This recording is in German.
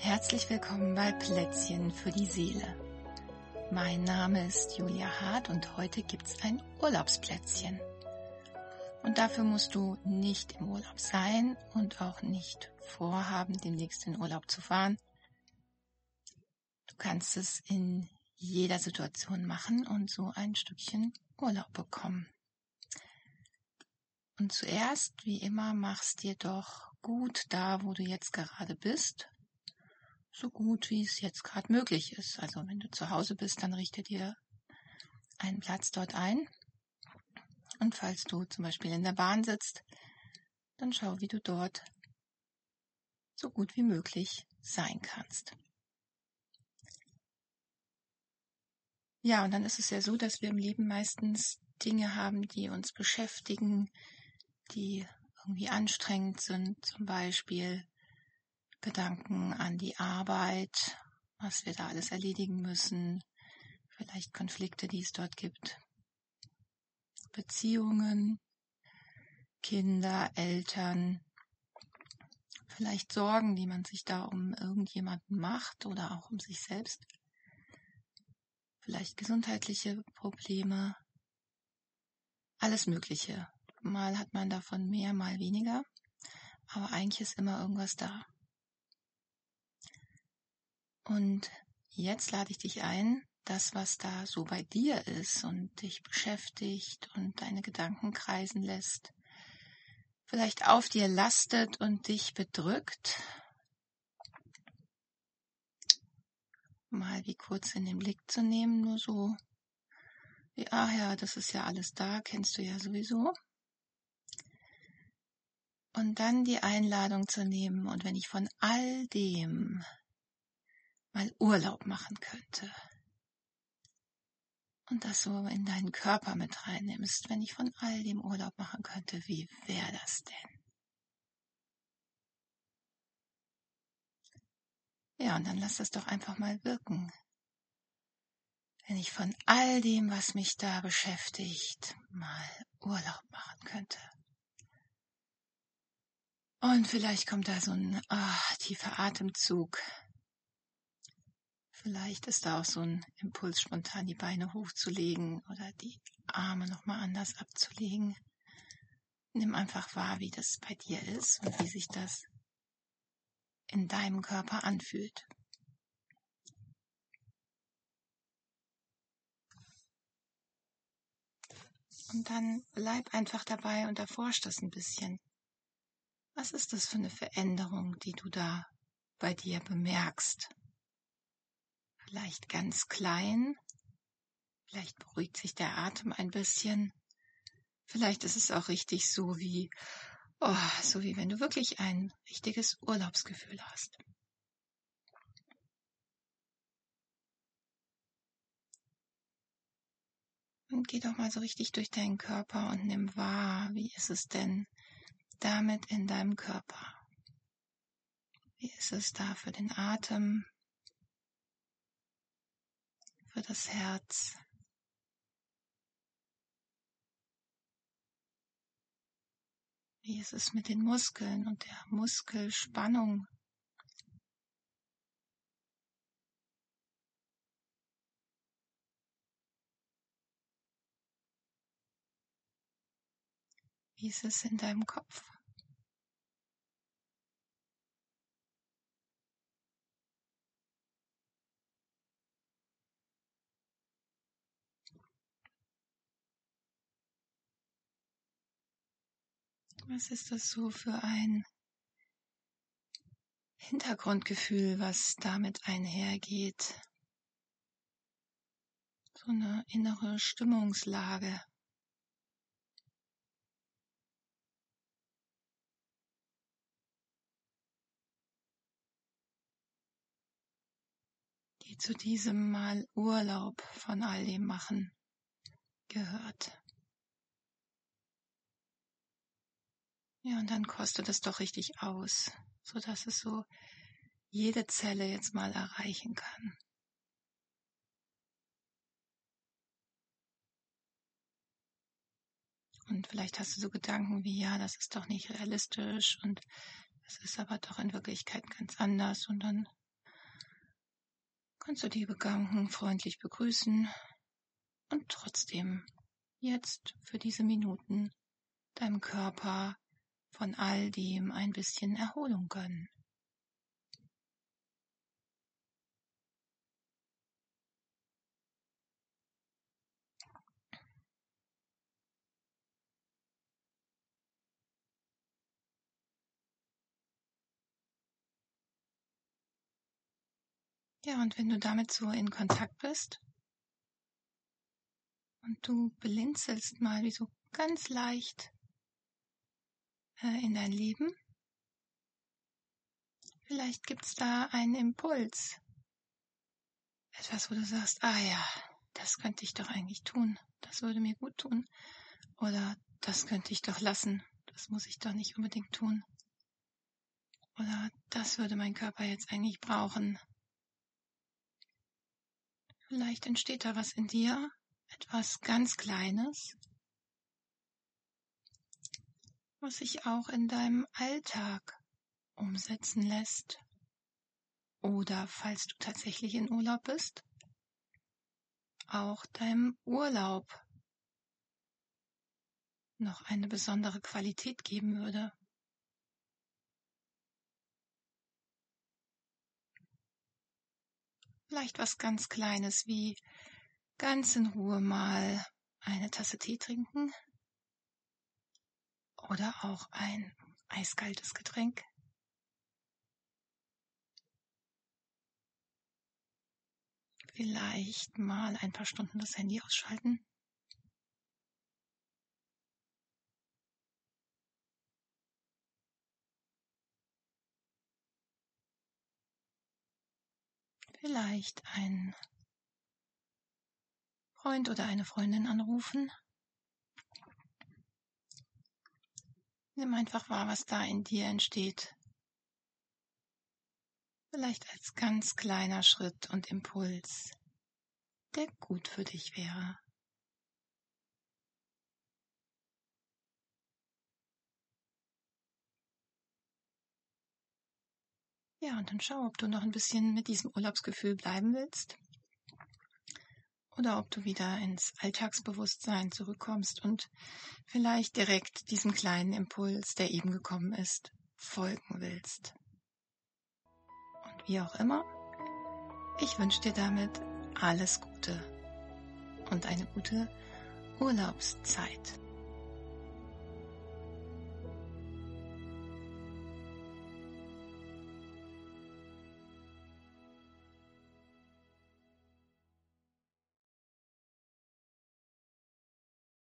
Herzlich willkommen bei Plätzchen für die Seele. Mein Name ist Julia Hart und heute gibt's ein Urlaubsplätzchen. Und dafür musst du nicht im Urlaub sein und auch nicht vorhaben, demnächst in Urlaub zu fahren. Du kannst es in jeder Situation machen und so ein Stückchen Urlaub bekommen. Und zuerst, wie immer, machst dir doch gut da, wo du jetzt gerade bist so gut, wie es jetzt gerade möglich ist. Also wenn du zu Hause bist, dann richte dir einen Platz dort ein. Und falls du zum Beispiel in der Bahn sitzt, dann schau, wie du dort so gut wie möglich sein kannst. Ja, und dann ist es ja so, dass wir im Leben meistens Dinge haben, die uns beschäftigen, die irgendwie anstrengend sind, zum Beispiel Gedanken an die Arbeit, was wir da alles erledigen müssen, vielleicht Konflikte, die es dort gibt, Beziehungen, Kinder, Eltern, vielleicht Sorgen, die man sich da um irgendjemanden macht oder auch um sich selbst, vielleicht gesundheitliche Probleme, alles Mögliche. Mal hat man davon mehr, mal weniger, aber eigentlich ist immer irgendwas da. Und jetzt lade ich dich ein, das, was da so bei dir ist und dich beschäftigt und deine Gedanken kreisen lässt, vielleicht auf dir lastet und dich bedrückt, mal wie kurz in den Blick zu nehmen, nur so. Wie, ach ja, das ist ja alles da, kennst du ja sowieso. Und dann die Einladung zu nehmen. Und wenn ich von all dem mal Urlaub machen könnte. Und das so in deinen Körper mit reinnimmst, wenn ich von all dem Urlaub machen könnte, wie wäre das denn? Ja, und dann lass das doch einfach mal wirken. Wenn ich von all dem, was mich da beschäftigt, mal Urlaub machen könnte. Und vielleicht kommt da so ein ah, tiefer Atemzug Vielleicht ist da auch so ein Impuls, spontan die Beine hochzulegen oder die Arme nochmal anders abzulegen. Nimm einfach wahr, wie das bei dir ist und wie sich das in deinem Körper anfühlt. Und dann bleib einfach dabei und erforsch das ein bisschen. Was ist das für eine Veränderung, die du da bei dir bemerkst? Vielleicht ganz klein, vielleicht beruhigt sich der Atem ein bisschen, vielleicht ist es auch richtig so wie, oh, so wie wenn du wirklich ein richtiges Urlaubsgefühl hast. Und geh doch mal so richtig durch deinen Körper und nimm wahr, wie ist es denn damit in deinem Körper? Wie ist es da für den Atem? Für das Herz. Wie ist es mit den Muskeln und der Muskelspannung? Wie ist es in deinem Kopf? Was ist das so für ein Hintergrundgefühl, was damit einhergeht? So eine innere Stimmungslage. die zu diesem Mal Urlaub von all dem machen gehört. Ja, und dann kostet es doch richtig aus, so dass es so jede Zelle jetzt mal erreichen kann. Und vielleicht hast du so Gedanken wie, ja, das ist doch nicht realistisch und es ist aber doch in Wirklichkeit ganz anders. Und dann kannst du die Gedanken freundlich begrüßen und trotzdem jetzt für diese Minuten deinem Körper von all dem ein bisschen Erholung gönnen. Ja, und wenn du damit so in Kontakt bist und du blinzelst mal wie so ganz leicht in dein Leben, vielleicht gibt's da einen Impuls. Etwas, wo du sagst, ah ja, das könnte ich doch eigentlich tun. Das würde mir gut tun. Oder das könnte ich doch lassen. Das muss ich doch nicht unbedingt tun. Oder das würde mein Körper jetzt eigentlich brauchen. Vielleicht entsteht da was in dir, etwas ganz Kleines, was sich auch in deinem Alltag umsetzen lässt. Oder falls du tatsächlich in Urlaub bist, auch deinem Urlaub noch eine besondere Qualität geben würde. Vielleicht was ganz Kleines wie ganz in Ruhe mal eine Tasse Tee trinken oder auch ein eiskaltes Getränk. Vielleicht mal ein paar Stunden das Handy ausschalten. vielleicht einen Freund oder eine Freundin anrufen. Nimm einfach wahr, was da in dir entsteht. Vielleicht als ganz kleiner Schritt und Impuls, der gut für dich wäre. Ja, und dann schau, ob du noch ein bisschen mit diesem Urlaubsgefühl bleiben willst. Oder ob du wieder ins Alltagsbewusstsein zurückkommst und vielleicht direkt diesem kleinen Impuls, der eben gekommen ist, folgen willst. Und wie auch immer, ich wünsche dir damit alles Gute und eine gute Urlaubszeit.